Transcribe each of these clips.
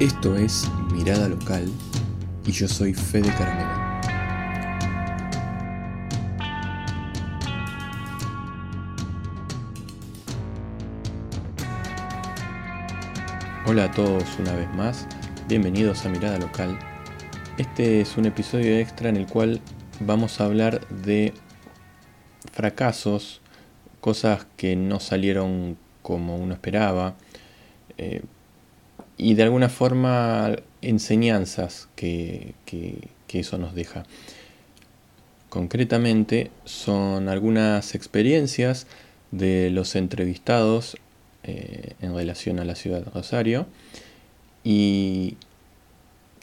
Esto es Mirada Local y yo soy Fede Caramelo. Hola a todos una vez más, bienvenidos a Mirada Local. Este es un episodio extra en el cual vamos a hablar de fracasos, cosas que no salieron como uno esperaba, eh, y de alguna forma enseñanzas que, eso nos deja. Concretamente son algunas experiencias de los entrevistados eh, en relación a la ciudad de Rosario y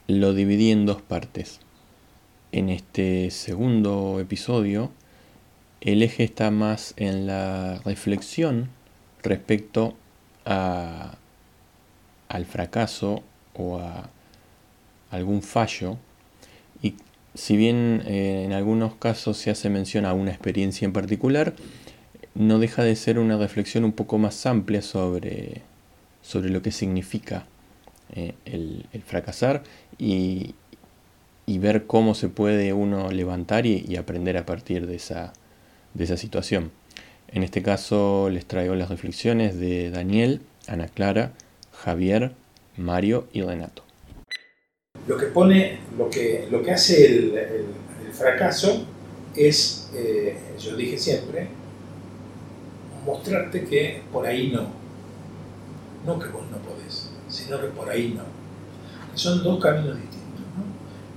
lo dividí en dos partes. En este segundo episodio el eje está más en la reflexión respecto a al fracaso o a algún fallo. Y si bien eh, en algunos casos se hace mención a una experiencia en particular, no deja de ser una reflexión un poco más amplia sobre, sobre lo que significa eh, el, fracasar y, ver cómo se puede uno levantar y, y, aprender a partir de esa, de esa situación. En este caso les traigo las reflexiones de Daniel, Ana Clara, Javier, Mario y Renato. Lo que pone, lo que, lo que hace el, fracaso es, eh, yo dije siempre, mostrarte que por ahí no. No que vos no podés, sino que por ahí no. son dos caminos distintos.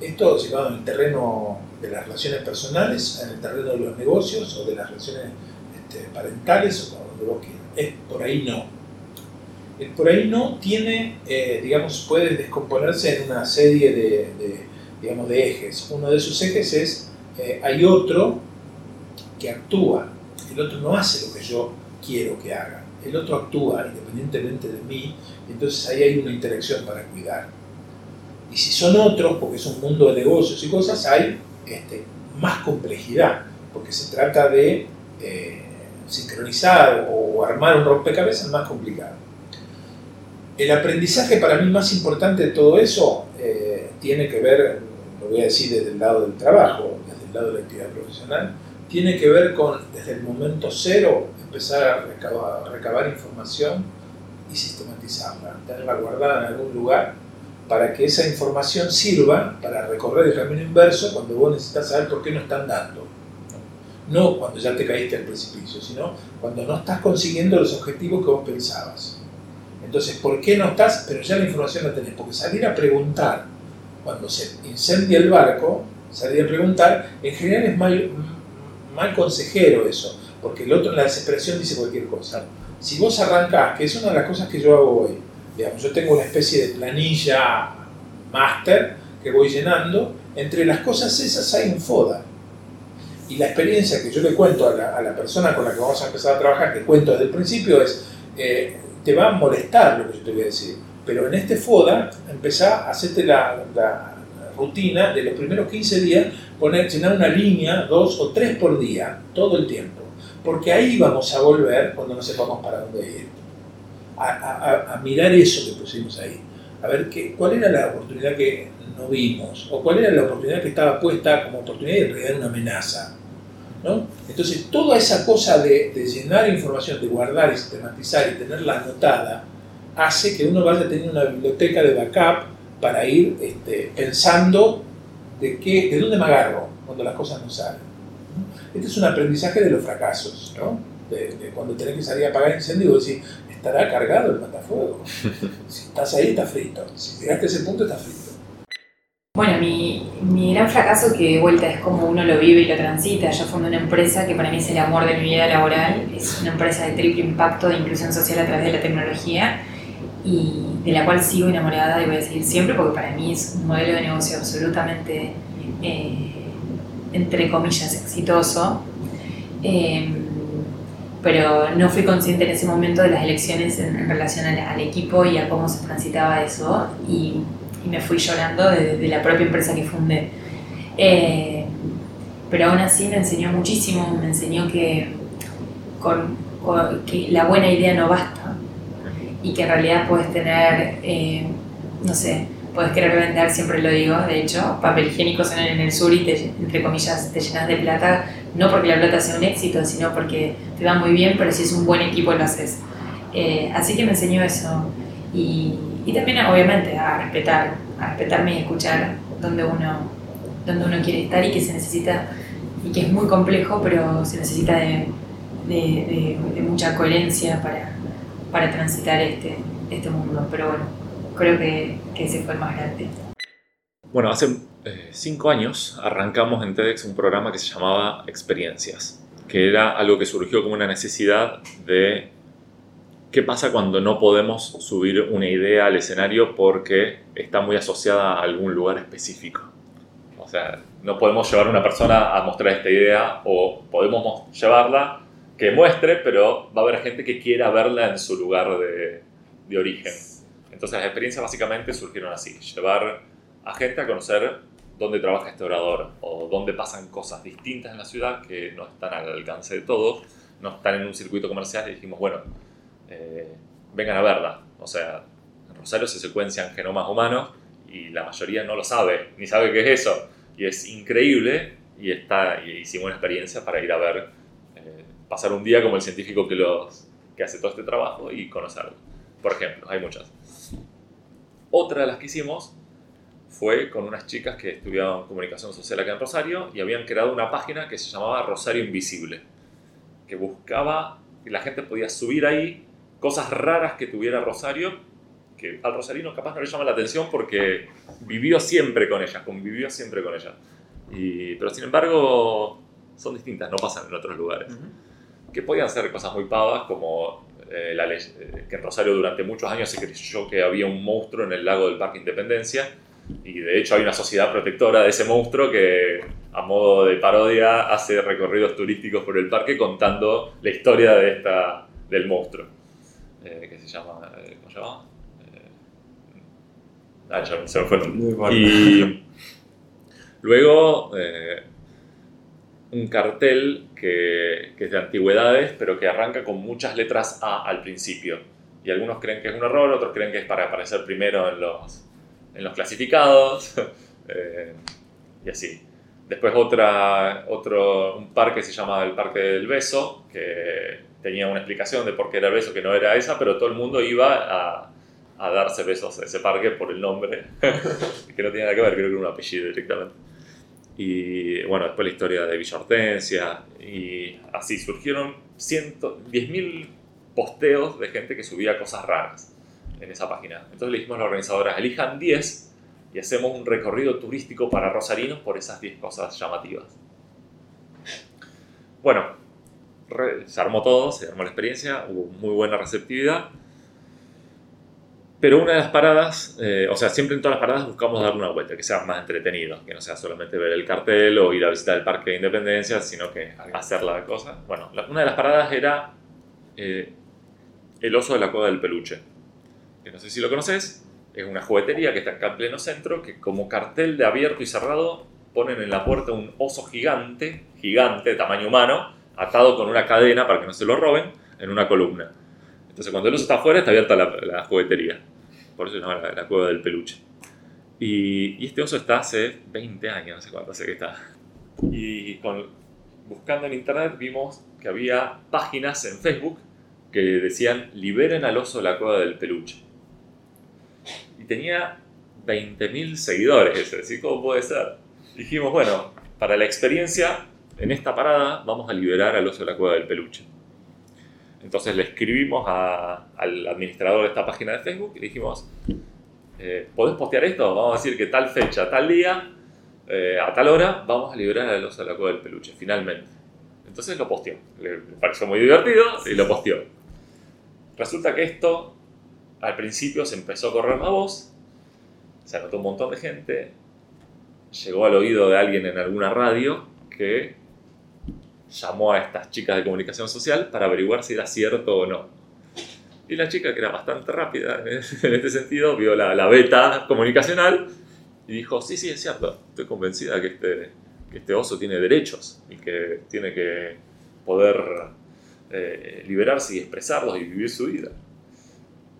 Esto llevado en el terreno de las relaciones personales, en el terreno de los negocios o de las relaciones este, parentales o donde vos quieras. Es por ahí no el por ahí no tiene, eh, digamos, puede descomponerse en una serie de, digamos, de ejes. Uno de esos ejes es, eh, hay otro que actúa, el otro no hace lo que yo quiero que haga, el otro actúa independientemente de mí, entonces ahí hay una interacción para cuidar. Y si son otros, porque es un mundo de negocios y cosas, hay este, más complejidad, porque se trata de eh, sincronizar o armar un rompecabezas más complicado. El aprendizaje para mí más importante de todo eso eh, tiene que ver, lo voy a decir desde el lado del trabajo, desde el lado de la actividad profesional, tiene que ver con desde el momento cero empezar a recabar, recabar información y sistematizarla, tenerla guardada en algún lugar para que esa información sirva para recorrer el camino inverso cuando vos necesitas saber por qué no están dando. No cuando ya te caíste al precipicio, sino cuando no estás consiguiendo los objetivos que vos pensabas. Entonces, ¿por qué no estás? Pero ya la información la tenés, porque salir a preguntar, cuando se incendia el barco, salir a preguntar, en general es mal, mal consejero eso, porque el otro en la desesperación dice cualquier cosa. Si vos arrancás, que es una de las cosas que yo hago hoy, digamos, yo tengo una especie de planilla máster que voy llenando, entre las cosas esas hay un FODA. Y la experiencia que yo le cuento a la, persona con la que vamos a empezar a trabajar, que cuento desde el principio, es, eh, te va a molestar lo que yo te voy a decir. Pero en este FODA, empezá a hacerte la, rutina de los primeros 15 días, poner, llenar una línea, dos o tres por día, todo el tiempo. Porque ahí vamos a volver cuando no sepamos para dónde ir. A, mirar eso que pusimos ahí. A ver qué, cuál era la oportunidad que no vimos, o cuál era la oportunidad que estaba puesta como oportunidad y en realidad una amenaza. Entonces, toda esa cosa de, llenar información, de guardar y sistematizar y tenerla anotada, hace que uno vaya a tener una biblioteca de backup para ir este, pensando de, qué, de dónde me agarro cuando las cosas no salen. Este es un aprendizaje de los fracasos, de, cuando tenés que salir a apagar incendio y decir, ¿estará cargado el matafuego? Si estás ahí, está frito. Si llegaste a ese punto, está frito. Bueno, mi, gran fracaso, que de vuelta es como uno lo vive y lo transita, yo fundé una empresa que para mí es el amor de mi vida laboral, es una empresa de triple impacto de inclusión social a través de la tecnología y de la cual sigo enamorada y voy a seguir siempre porque para mí es un modelo de negocio absolutamente, eh, entre comillas, exitoso. Em, pero no fui consciente en ese momento de las elecciones en, relación al, equipo y a cómo se transitaba eso. Y y me fui llorando de, la propia empresa que fundé. Eh, pero aún así me enseñó muchísimo, me enseñó que, con, que la buena idea no basta y que en realidad puedes tener eh, no sé, puedes querer vender, siempre lo digo, de hecho, papel higiénico en el sur y te, entre comillas te llenas de plata, no porque la plata sea un éxito, sino porque te va muy bien, pero si es un buen equipo lo haces. Eh, así que me enseñó eso y, y, también obviamente a respetar, a respetarme y escuchar donde uno, donde uno quiere estar y que se necesita, y que es muy complejo, pero se necesita de, de, de, mucha coherencia para, para transitar este, este mundo. Pero bueno, creo que, que ese fue el más grande. Bueno, hace eh, cinco años arrancamos en TEDx un programa que se llamaba Experiencias, que era algo que surgió como una necesidad de qué pasa cuando no podemos subir una idea al escenario porque está muy asociada a algún lugar específico. O sea, no podemos llevar a una persona a mostrar esta idea o podemos llevarla que muestre, pero va a haber gente que quiera verla en su lugar de, de origen. Entonces las experiencias básicamente surgieron así, llevar a gente a conocer dónde trabaja este orador o dónde pasan cosas distintas en la ciudad que no están al alcance de todos, no están en un circuito comercial y dijimos, bueno, eh, vengan a verla. O sea, en Rosario se secuencian genomas humanos y la mayoría no lo sabe, ni sabe qué es eso. Y es increíble y, está, y hicimos una experiencia para ir a ver, eh, pasar un día como el científico que, los, que hace todo este trabajo y conocerlo. Por ejemplo, hay muchas. Otra de las que hicimos fue con unas chicas que estudiaban comunicación social acá en Rosario y habían creado una página que se llamaba Rosario Invisible, que buscaba que la gente podía subir ahí cosas raras que tuviera Rosario, que al rosarino capaz no le llama la atención porque vivió siempre con ellas, convivió siempre con ellas. Y, pero sin embargo son distintas, no pasan en otros lugares. Que podían ser cosas muy pavas como eh, la eh, que en Rosario durante muchos años se creyó que había un monstruo en el lago del Parque Independencia y de hecho hay una sociedad protectora de ese monstruo que a modo de parodia hace recorridos turísticos por el parque contando la historia de esta, del monstruo eh, que se llama ¿cómo se llama? ah, ya se me fue y luego un cartel que, que, es de antigüedades, pero que arranca con muchas letras A al principio. Y algunos creen que es un error, otros creen que es para aparecer primero en los, en los clasificados, eh, y así. Después otra, otro, un parque se llama el Parque del Beso, que tenía una explicación de por qué era el beso, que no era esa, pero todo el mundo iba a, a darse besos a ese parque por el nombre, que no tenía nada que ver, creo que era un apellido directamente. Y bueno, después la historia de Villa Hortensia. Y así surgieron 10.000 posteos de gente que subía cosas raras en esa página. Entonces le dijimos a la organizadora, elijan 10 y hacemos un recorrido turístico para rosarinos por esas 10 cosas llamativas. Bueno, se armó todo, se armó la experiencia, hubo muy buena receptividad. Pero una de las paradas, eh, o sea, siempre en todas las paradas buscamos darle una vuelta, que sea más entretenido, que no sea solamente ver el cartel o ir a visitar el Parque de Independencia, sino que hacer la cosa. Bueno, una de las paradas era eh, el oso de la cueva del peluche, que no sé si lo conoces, es una juguetería que está acá en pleno centro, que como cartel de abierto y cerrado ponen en la puerta un oso gigante, gigante, de tamaño humano, atado con una cadena para que no se lo roben, en una columna. Entonces, cuando el oso está afuera, está abierta la, juguetería. Por eso se llama la, cueva del peluche. Y, este oso está hace 20 años, no sé cuánto hace que está. Y buscando en internet vimos que había páginas en Facebook que decían liberen al oso de la cueva del peluche. Y tenía 20.000 seguidores, es decir, ¿cómo puede ser? Dijimos, bueno, para la experiencia, en esta parada vamos a liberar al oso de la cueva del peluche. Entonces le escribimos al administrador de esta página de Facebook y dijimos, eh, ¿podés postear esto? Vamos a decir que tal fecha, tal día, eh, a tal hora, vamos a liberar a los a la cueva del peluche, finalmente. Entonces lo posteó. Le, pareció muy divertido y lo posteó. Resulta que esto, al principio se empezó a correr la voz, se anotó un montón de gente, llegó al oído de alguien en alguna radio que llamó a estas chicas de comunicación social para averiguar si era cierto o no. Y la chica, que era bastante rápida en este sentido, vio la, beta comunicacional y dijo, sí, sí, es cierto, estoy convencida que este, que este oso tiene derechos y que tiene que poder eh, liberarse y expresarlos y vivir su vida.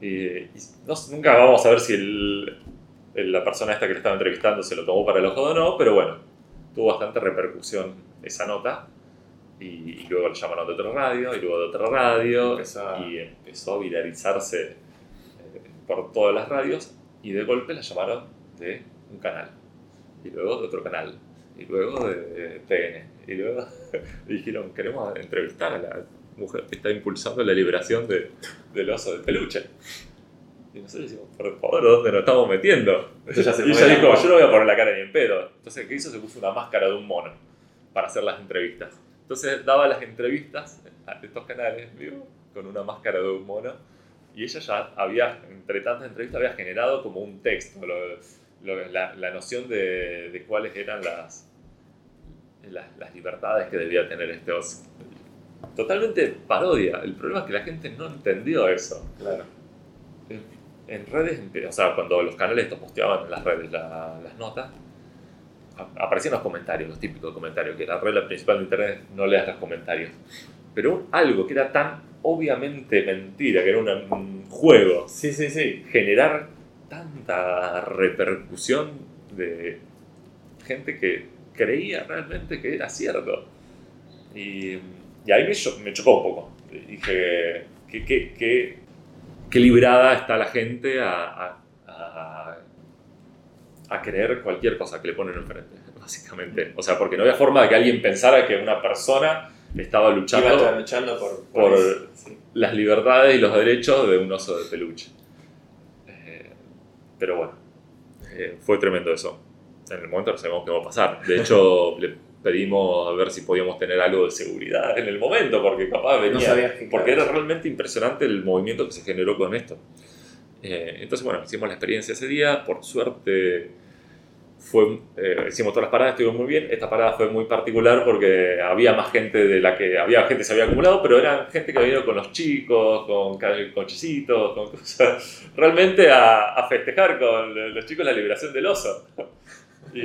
Y, y no- nunca vamos a ver si el- el- la persona esta que le estaba entrevistando se lo tomó para el ojo o no, pero bueno, tuvo bastante repercusión esa nota. Y, y luego lo llamaron de otra radio, y luego de otra radio, Empezó a- y empezó a viralizarse eh, por todas las radios, y de golpe la llamaron de un canal, y luego de otro canal, y luego de TN, y luego dijeron, queremos entrevistar a la mujer que está impulsando la liberación de, del oso de peluche. Y nosotros decimos, por favor, ¿dónde nos estamos metiendo? Y ella de dijo, yo no voy a poner la cara ni en pedo. Entonces, ¿qué hizo? Se puso una máscara de un mono para hacer las entrevistas. Entonces, daba las entrevistas a estos canales, ¿vio? con una máscara de un mono. Y ella ya había, entre tantas entrevistas, había generado como un texto, lo- lo- la, la noción de, de cuáles eran las, las, las libertades que debía tener este oso. Totalmente parodia. El problema es que la gente no entendió eso Claro. en en redes, o sea, cuando los canales estos posteaban en las redes la- las notas, aparecían los comentarios, los típicos comentarios, que la regla principal de internet es no leas los comentarios. Pero algo que era tan obviamente mentira, que era una- un juego, Sí, sí, sí. generar tanta repercusión de gente que creía realmente que era cierto. Y, y ahí me, cho- me chocó un poco. Dije, ¿qué, qué, qué, qué librada está la gente a, a, a- a creer cualquier cosa que le ponen enfrente, básicamente? O sea, porque no había forma de que alguien pensara que una persona estaba Iba luchando estar luchando por, por- sí. las libertades y los derechos de un oso de peluche. Eh, pero bueno, eh, fue tremendo eso. En el momento no sabemos qué va a pasar. De hecho, le pedimos a ver si podíamos tener algo de seguridad en el momento, porque capaz venía. sabías que- porque era realmente impresionante el movimiento que se generó con esto. Eh, entonces, bueno, hicimos la experiencia ese día. Por suerte, fue, eh, hicimos todas las paradas, estuvo muy bien. Esta parada fue muy particular porque había más gente de la que había gente que se había acumulado, pero eran gente que había ido con los chicos, con ca- cochecitos, con cosas. Realmente a, a festejar con los chicos la liberación del oso. Y,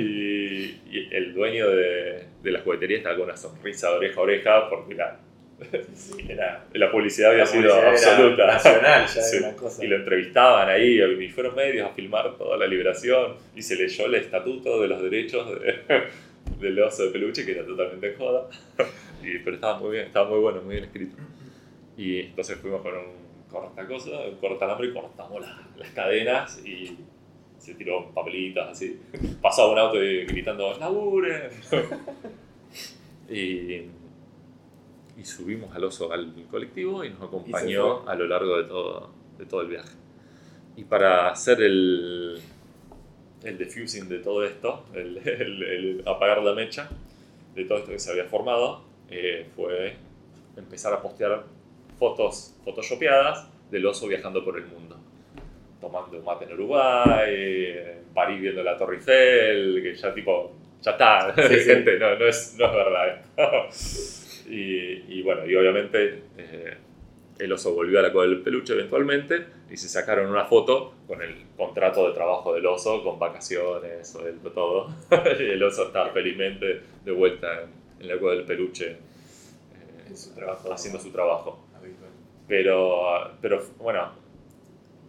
y el dueño de, de la juguetería estaba con una sonrisa de oreja a oreja porque la, era- la publicidad había La sido publicidad era absoluta. Nacional, ya Sí. era cosa. Y lo entrevistaban ahí, y fueron medios a filmar toda la liberación, y se leyó el estatuto de los derechos de- del oso de peluche, que era totalmente en joda. Y, pero estaba muy bien, estaba muy bueno, muy bien escrito. Y entonces fuimos con un cortacosa, un cortalambre, y cortamos las, las cadenas y se tiró papelitos así. Pasaba un auto y gritando, ¡laburen! y, y subimos al oso al colectivo y nos acompañó fue. a lo largo de todo, de todo el viaje. Y para hacer el, el diffusing de todo esto, el, el- el apagar la mecha de todo esto que se había formado, eh, fue empezar a postear fotos photoshopeadas del oso viajando por el mundo. Tomando mate en Uruguay, en París viendo la Torre Eiffel, que ya tipo, ya está, Sí, sí. gente, no, no, es, no es verdad. Y, y bueno, y obviamente eh, el oso volvió a la cola del peluche eventualmente y se sacaron una foto con el contrato de trabajo del oso, con vacaciones, todo. y el oso estaba felizmente de vuelta en, en la cola del peluche eh, su trabajo haciendo su trabajo. habitual. Pero, pero bueno,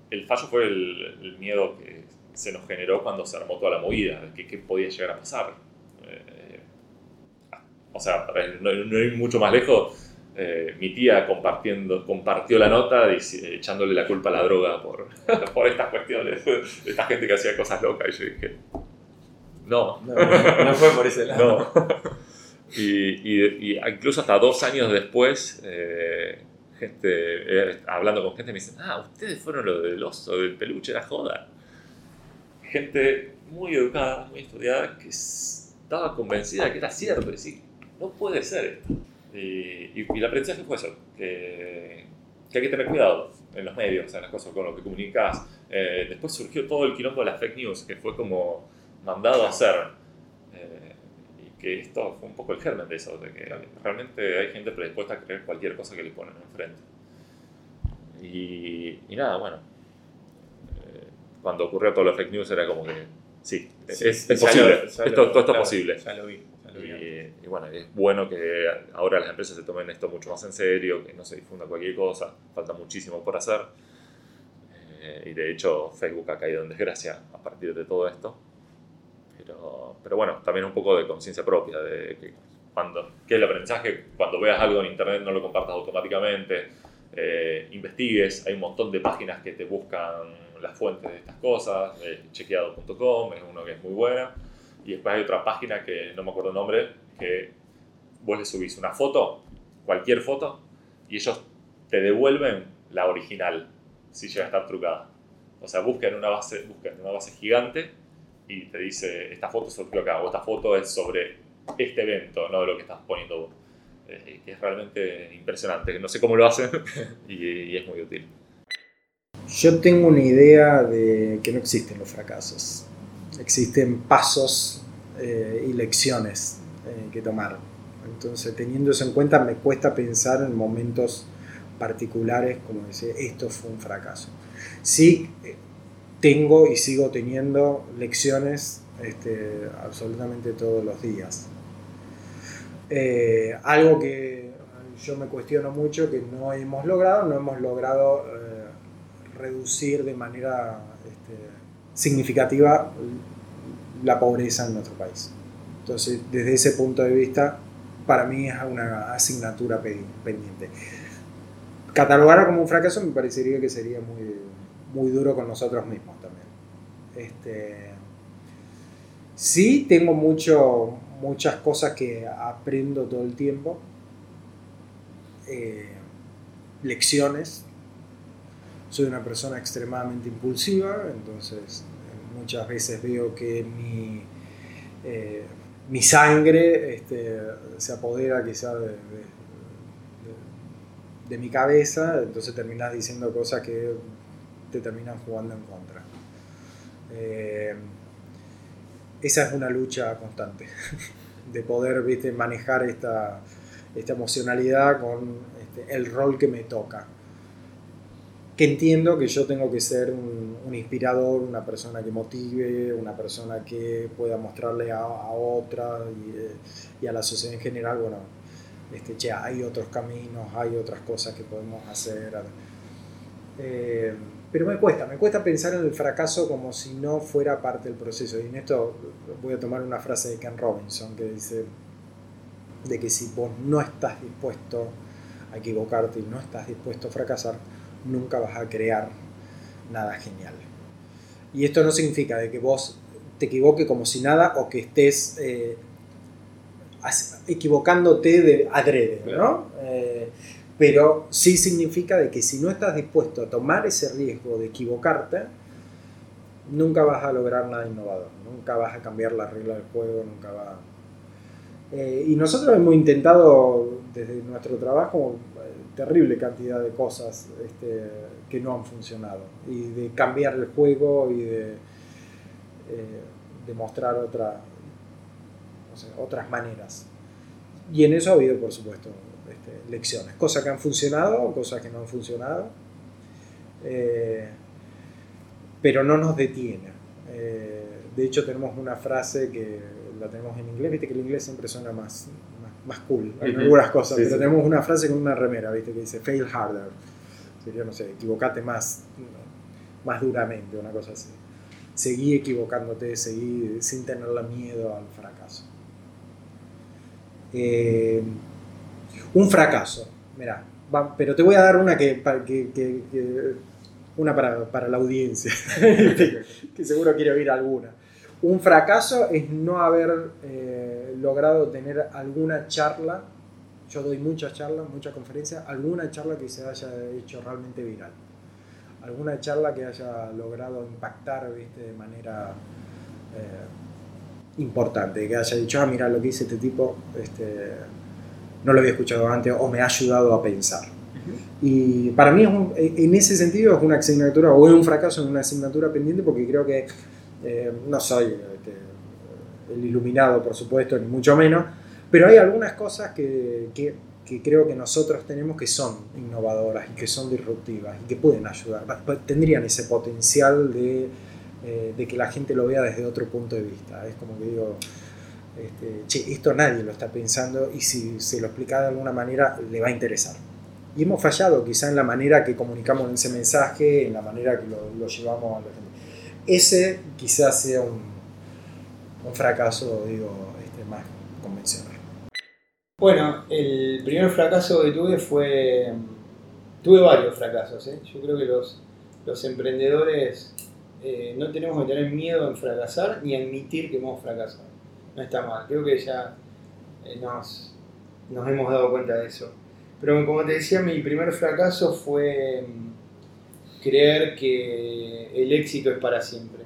el fallo fue el, el miedo que se nos generó cuando se armó toda la movida, de que qué podía llegar a pasar. Eh, o sea, no, no ir mucho más lejos, eh, mi tía compartiendo, compartió la nota echándole la culpa a la droga por, por estas cuestiones, esta gente que hacía cosas locas. Y yo dije, no, No, no, no fue por ese lado. no. Y, y- y incluso hasta dos años después, eh, gente, eh, hablando con gente, me dicen, ah, ustedes fueron lo del oso, del peluche, era joda. Gente muy educada, muy estudiada, que estaba convencida que era cierto, decir, no puede ser esto. Y, y, y el aprendizaje fue eso, que, que hay que tener cuidado en los medios, en las cosas con lo que comunicas. Eh, después surgió todo el quilombo de las fake news, que fue como mandado a hacer. Eh, y que esto fue un poco el germen de eso, de que realmente hay gente predispuesta a creer cualquier cosa que le ponen enfrente. Y, y nada, bueno, eh, cuando ocurrió todo lo fake news era como que, sí, es, Sí, es ya posible, lo- esto, lo- todo esto claro, es posible. Ya lo vi. ya lo vi. Y, bueno, es bueno que ahora las empresas se tomen esto mucho más en serio, que no se difunda cualquier cosa, falta muchísimo por hacer. Eh, y de hecho Facebook ha caído en desgracia a partir de todo esto. Pero, pero bueno, también un poco de conciencia propia, de que cuando, ¿qué es el aprendizaje? Cuando veas algo en Internet no lo compartas automáticamente, eh, investigues, hay un montón de páginas que te buscan las fuentes de estas cosas, chequeado.com es uno que es muy buena, y después hay otra página que no me acuerdo el nombre, que vos le subís una foto, cualquier foto, y ellos te devuelven la original, si llega a estar trucada. O sea, buscan una base, buscan una base gigante y te dice, esta foto sobre acá, o esta foto es sobre este evento, no de lo que estás poniendo vos. Eh, es realmente impresionante. No sé cómo lo hacen y, es muy útil. Yo tengo una idea de que no existen los fracasos. Existen pasos eh, y lecciones eh, que tomar. Entonces, teniendo eso en cuenta, me cuesta pensar en momentos particulares como decir, esto fue un fracaso. Sí, tengo y sigo teniendo lecciones este, absolutamente todos los días. Eh, algo que yo me cuestiono mucho que no hemos logrado, no hemos logrado eh, reducir de manera este, significativa la pobreza en nuestro país. Entonces, desde ese punto de vista, para mí es una asignatura pendiente. Catalogar como un fracaso me parecería que sería muy, muy duro con nosotros mismos también. Este, sí, tengo mucho, muchas cosas que aprendo todo el tiempo, eh, lecciones. Soy una persona extremadamente impulsiva, entonces muchas veces veo que mi, eh, mi sangre este, se apodera quizá de, mi cabeza, entonces terminas diciendo cosas que te terminan jugando en contra. Eh, esa es una lucha constante, de poder manejar esta, esta emocionalidad con este, el rol que me toca. Que entiendo que yo tengo que ser un, inspirador, una persona que motive, una persona que pueda mostrarle a, otra eh, y, a la sociedad en general, bueno, este, che, hay otros caminos, hay otras cosas que podemos hacer. Eh, pero me cuesta, me cuesta pensar en el fracaso como si no fuera parte del proceso. Y en esto voy a tomar una frase de Ken Robinson que dice de que si vos no estás dispuesto a equivocarte y no estás dispuesto a fracasar, nunca vas a crear nada genial. Y esto no significa de que vos te equivoques como si nada o que estés eh, equivocándote de adrede, ¿no? Eh, pero sí significa de que si no estás dispuesto a tomar ese riesgo de equivocarte, nunca vas a lograr nada innovador, nunca vas a cambiar la regla del juego, nunca va... Eh, y nosotros hemos intentado desde nuestro trabajo terrible cantidad de cosas este, que no han funcionado y de cambiar el juego y de, eh, mostrar otra, otras maneras. Y en eso ha habido, por supuesto, este, lecciones, cosas que han funcionado, cosas que no han funcionado, eh, pero no nos detiene. Eh, de hecho tenemos una frase que la tenemos en inglés, viste que el inglés siempre suena más, más, cool, en algunas cosas, pero tenemos una frase con una remera, viste, que dice fail harder, sería, no sé, equivocate más, más duramente, una cosa así. Seguí equivocándote, seguí sin tenerle miedo al fracaso. Eh, un fracaso, mira, pero te voy a dar una que, una para, la audiencia, que seguro quiere oír alguna. Un fracaso es no haber eh, logrado tener alguna charla, yo doy muchas charlas, muchas conferencias, alguna charla que se haya hecho realmente viral. Alguna charla que haya logrado impactar de manera eh, importante, que haya dicho, ah, mira lo que dice este tipo, este, no lo había escuchado antes o me ha ayudado a pensar. Y para mí, en ese sentido, es una asignatura o es un fracaso en una asignatura pendiente porque creo que eh, no soy este, el iluminado, por supuesto, ni mucho menos, pero hay algunas cosas que, que, creo que nosotros tenemos que son innovadoras y que son disruptivas y que pueden ayudar, tendrían ese potencial de, eh, de que la gente lo vea desde otro punto de vista. Es como que digo, este, che, esto nadie lo está pensando y si se lo explica de alguna manera le va a interesar. y hemos fallado quizá en la manera que comunicamos ese mensaje, en la manera que lo, llevamos a la gente. Ese quizás sea un, un fracaso, digo, este, más convencional. Bueno, el primer fracaso que tuve fue... Tuve varios fracasos, ¿eh? yo creo que los, los emprendedores eh, no tenemos que tener miedo en fracasar ni admitir que hemos fracasado. No está mal, creo que ya eh, nos, nos hemos dado cuenta de eso. Pero como te decía, mi primer fracaso fue mm, creer que el éxito es para siempre.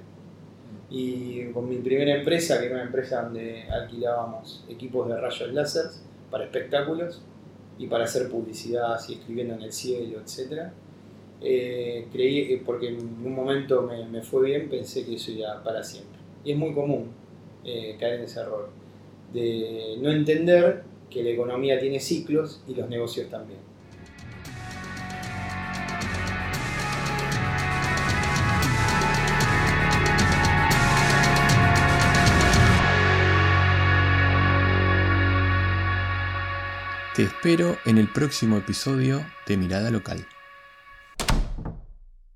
Y con mi primera empresa, que era una empresa donde alquilábamos equipos de rayos láser para espectáculos y para hacer publicidad, así escribiendo en el cielo, etc. Eh, creí, porque en un momento me, fue bien, pensé que eso iba para siempre. Y es muy común eh, caer en ese error, de no entender que la economía tiene ciclos y los negocios también. Te espero en el próximo episodio de Mirada Local.